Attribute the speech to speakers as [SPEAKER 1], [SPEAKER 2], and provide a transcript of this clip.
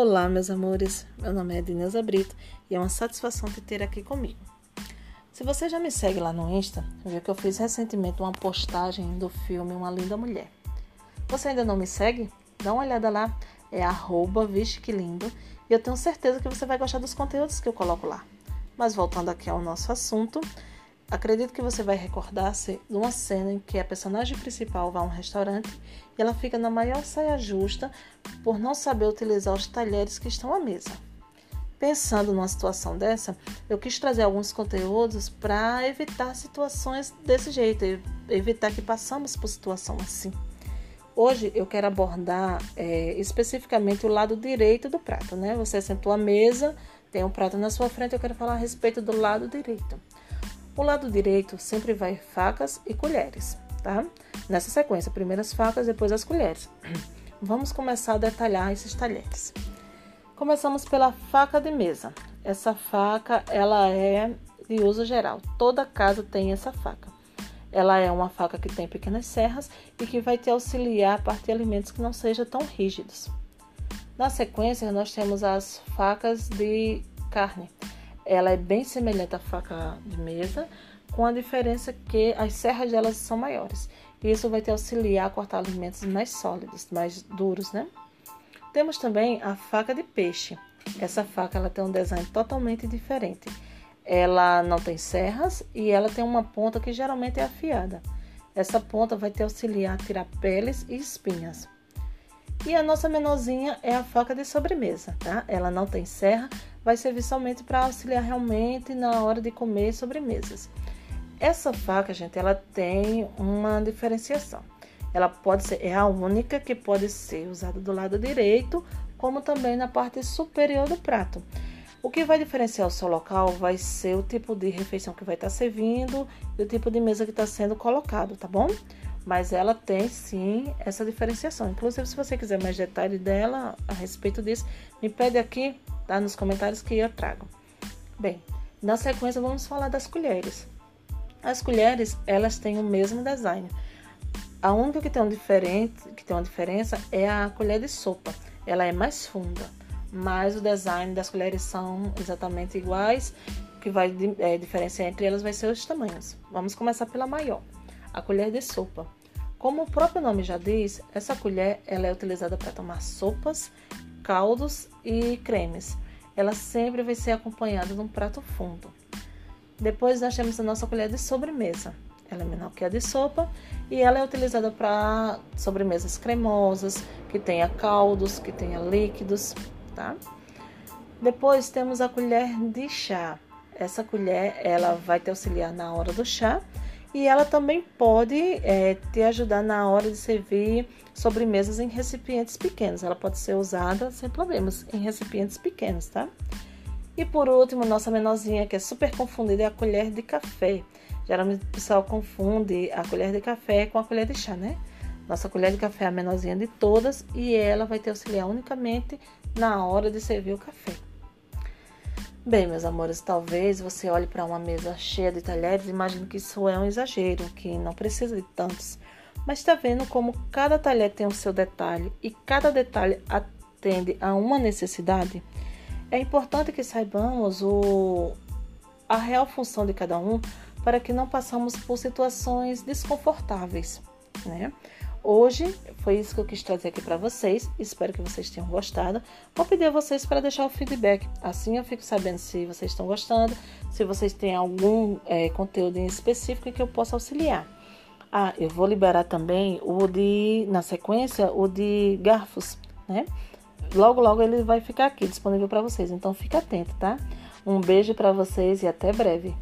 [SPEAKER 1] Olá, meus amores. Meu nome é Edneuza Brito e é uma satisfação te ter aqui comigo. Se você já me segue lá no Insta, viu que eu fiz recentemente uma postagem do filme Uma Linda Mulher. Você ainda não me segue? Dá uma olhada lá, é arroba Vixe Que Lindo e eu tenho certeza que você vai gostar dos conteúdos que eu coloco lá. Mas voltando aqui ao nosso assunto, Acredito que você vai recordar-se de uma cena em que a personagem principal vai a um restaurante e ela fica na maior saia justa por não saber utilizar os talheres que estão à mesa. Pensando numa situação dessa, eu quis trazer alguns conteúdos para evitar situações desse jeito, evitar que passamos por situação assim. Hoje eu quero abordar é, especificamente o lado direito do prato, né? Você sentou à mesa, tem um prato na sua frente, eu quero falar a respeito do lado direito. O lado direito sempre vai facas e colheres, tá? Nessa sequência, primeiro as facas, depois as colheres. Vamos começar a detalhar esses talheres. Começamos pela faca de mesa. Essa faca, ela é de uso geral. Toda casa tem essa faca. Ela é uma faca que tem pequenas serras e que vai te auxiliar a partir de alimentos que não sejam tão rígidos. Na sequência, nós temos as facas de carne ela é bem semelhante à faca de mesa, com a diferença que as serras delas são maiores. Isso vai te auxiliar a cortar alimentos mais sólidos, mais duros, né? Temos também a faca de peixe. Essa faca ela tem um design totalmente diferente. Ela não tem serras e ela tem uma ponta que geralmente é afiada. Essa ponta vai te auxiliar a tirar peles e espinhas. E a nossa menorzinha é a faca de sobremesa, tá? Ela não tem serra, vai servir somente para auxiliar realmente na hora de comer sobremesas. Essa faca, gente, ela tem uma diferenciação. Ela pode ser é a única que pode ser usada do lado direito, como também na parte superior do prato. O que vai diferenciar o seu local vai ser o tipo de refeição que vai estar servindo e o tipo de mesa que está sendo colocado, tá bom? Mas ela tem sim essa diferenciação. Inclusive, se você quiser mais detalhes dela a respeito disso, me pede aqui tá? nos comentários que eu trago. Bem, na sequência vamos falar das colheres. As colheres, elas têm o mesmo design. A única que tem, um diferente, que tem uma diferença é a colher de sopa. Ela é mais funda, mas o design das colheres são exatamente iguais. O que vai é, diferenciar entre elas vai ser os tamanhos. Vamos começar pela maior, a colher de sopa. Como o próprio nome já diz, essa colher ela é utilizada para tomar sopas caldos e cremes. Ela sempre vai ser acompanhada de um prato fundo. Depois nós temos a nossa colher de sobremesa. Ela é menor que a de sopa e ela é utilizada para sobremesas cremosas, que tenha caldos, que tenha líquidos, tá? Depois temos a colher de chá. Essa colher ela vai te auxiliar na hora do chá e ela também pode é, te ajudar na hora de servir sobremesas em recipientes pequenos. Ela pode ser usada sem problemas em recipientes pequenos, tá? E por último, nossa menorzinha que é super confundida é a colher de café. Geralmente o pessoal confunde a colher de café com a colher de chá, né? Nossa colher de café é a menorzinha de todas e ela vai te auxiliar unicamente na hora de servir o café. Bem, meus amores, talvez você olhe para uma mesa cheia de talheres e imagine que isso é um exagero, que não precisa de tantos. Mas está vendo como cada talher tem o seu detalhe e cada detalhe atende a uma necessidade? É importante que saibamos o, a real função de cada um para que não passamos por situações desconfortáveis, né? Hoje foi isso que eu quis trazer aqui para vocês. Espero que vocês tenham gostado. Vou pedir a vocês para deixar o feedback. Assim eu fico sabendo se vocês estão gostando, se vocês têm algum é, conteúdo em específico que eu possa auxiliar. Ah, eu vou liberar também o de, na sequência, o de garfos, né? Logo, logo ele vai ficar aqui disponível para vocês. Então fica atento, tá? Um beijo para vocês e até breve.